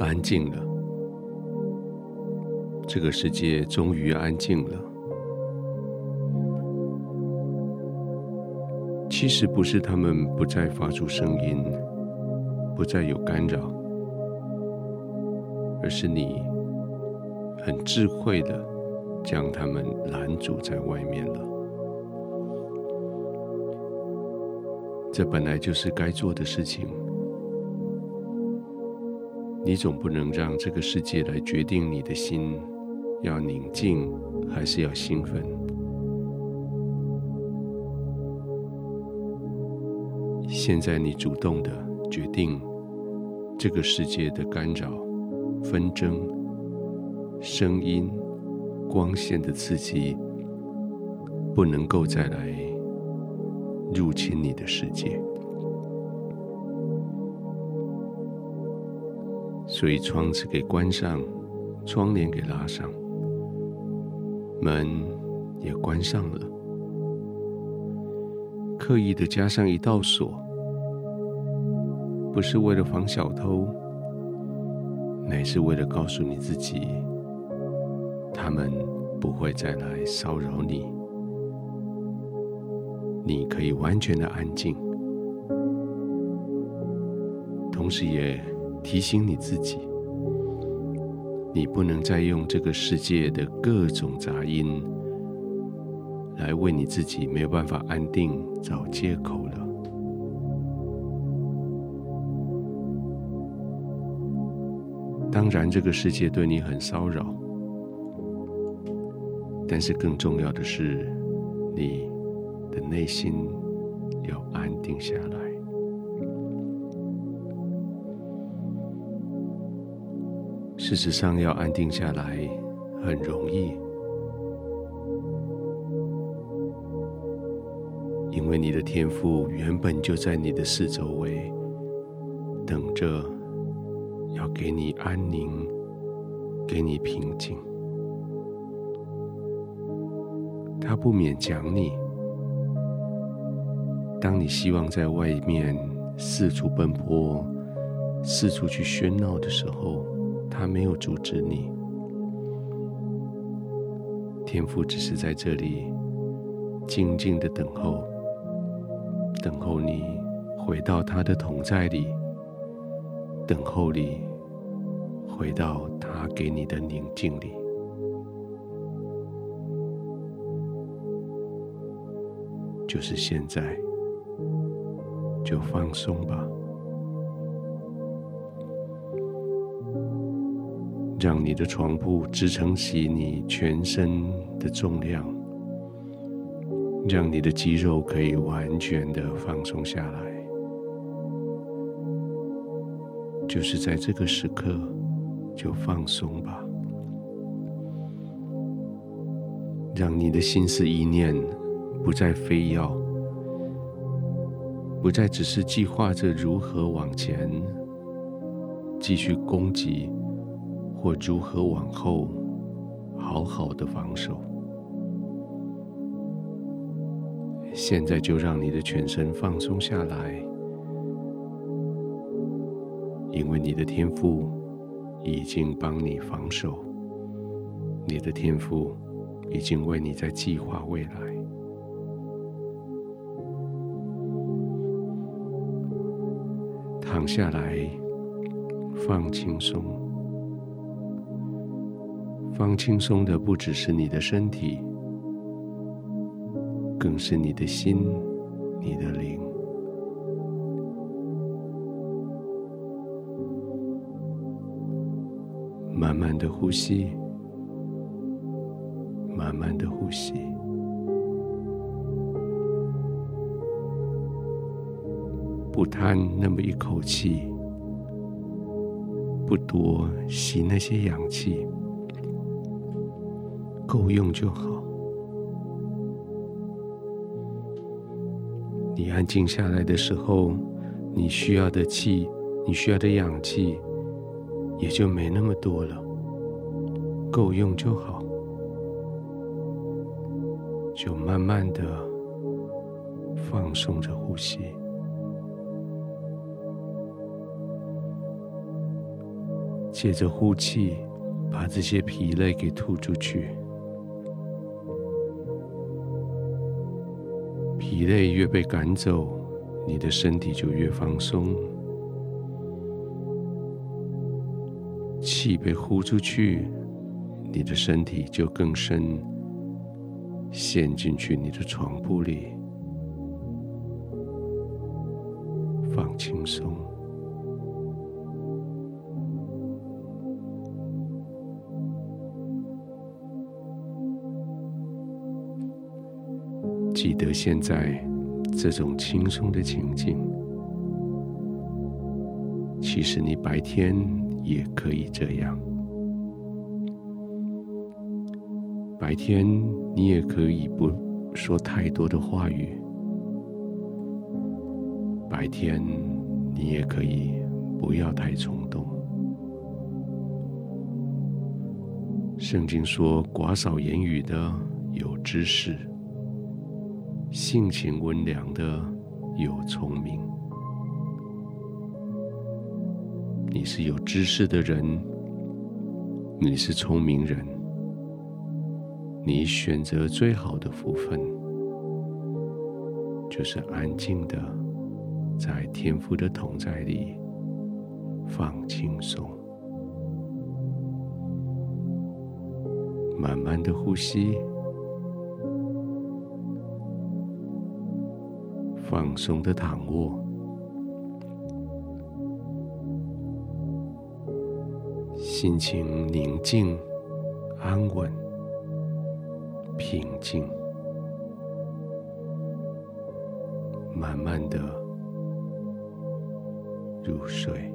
安静了，这个世界终于安静了。其实不是他们不再发出声音，不再有干扰，而是你很智慧的将他们拦阻在外面了。这本来就是该做的事情。你总不能让这个世界来决定你的心要宁静还是要兴奋。现在你主动的决定，这个世界的干扰、纷争、声音、光线的刺激，不能够再来入侵你的世界。所以窗子给关上，窗帘给拉上，门也关上了，刻意的加上一道锁，不是为了防小偷，乃是为了告诉你自己，他们不会再来骚扰你，你可以完全的安静，同时也。提醒你自己，你不能再用这个世界的各种杂音来为你自己没有办法安定找借口了。当然，这个世界对你很骚扰，但是更重要的是，你的内心要安定下来。事实上，要安定下来很容易，因为你的天赋原本就在你的四周围，等着要给你安宁，给你平静。他不勉强你，当你希望在外面四处奔波、四处去喧闹的时候。他没有阻止你，天父只是在这里静静的等候，等候你回到他的同在里，等候你回到他给你的宁静里，就是现在，就放松吧。让你的床铺支撑起你全身的重量，让你的肌肉可以完全的放松下来。就是在这个时刻，就放松吧。让你的心思意念不再飞跃，不再只是计划着如何往前继续攻击。或如何往后好好的防守？现在就让你的全身放松下来，因为你的天赋已经帮你防守，你的天赋已经为你在计划未来。躺下来，放轻松。放轻松的不只是你的身体，更是你的心、你的灵。慢慢的呼吸，慢慢的呼吸，不贪那么一口气，不多吸那些氧气。够用就好。你安静下来的时候，你需要的气，你需要的氧气，也就没那么多了。够用就好，就慢慢的放松着呼吸。借着呼气，把这些疲累给吐出去。疲累越被赶走，你的身体就越放松。气被呼出去，你的身体就更深陷进去你的床铺里，放轻松。记得现在这种轻松的情境，其实你白天。也可以这样。白天你也可以不说太多的话语。白天你也可以不要太冲动。圣经说：“寡少言语的有知识，性情温良的有聪明。”你是有知识的人，你是聪明人，你选择最好的福分，就是安静的在天父的同在里放轻松，慢慢的呼吸，放松的躺卧。心情宁静、安稳、平静，慢慢的入睡。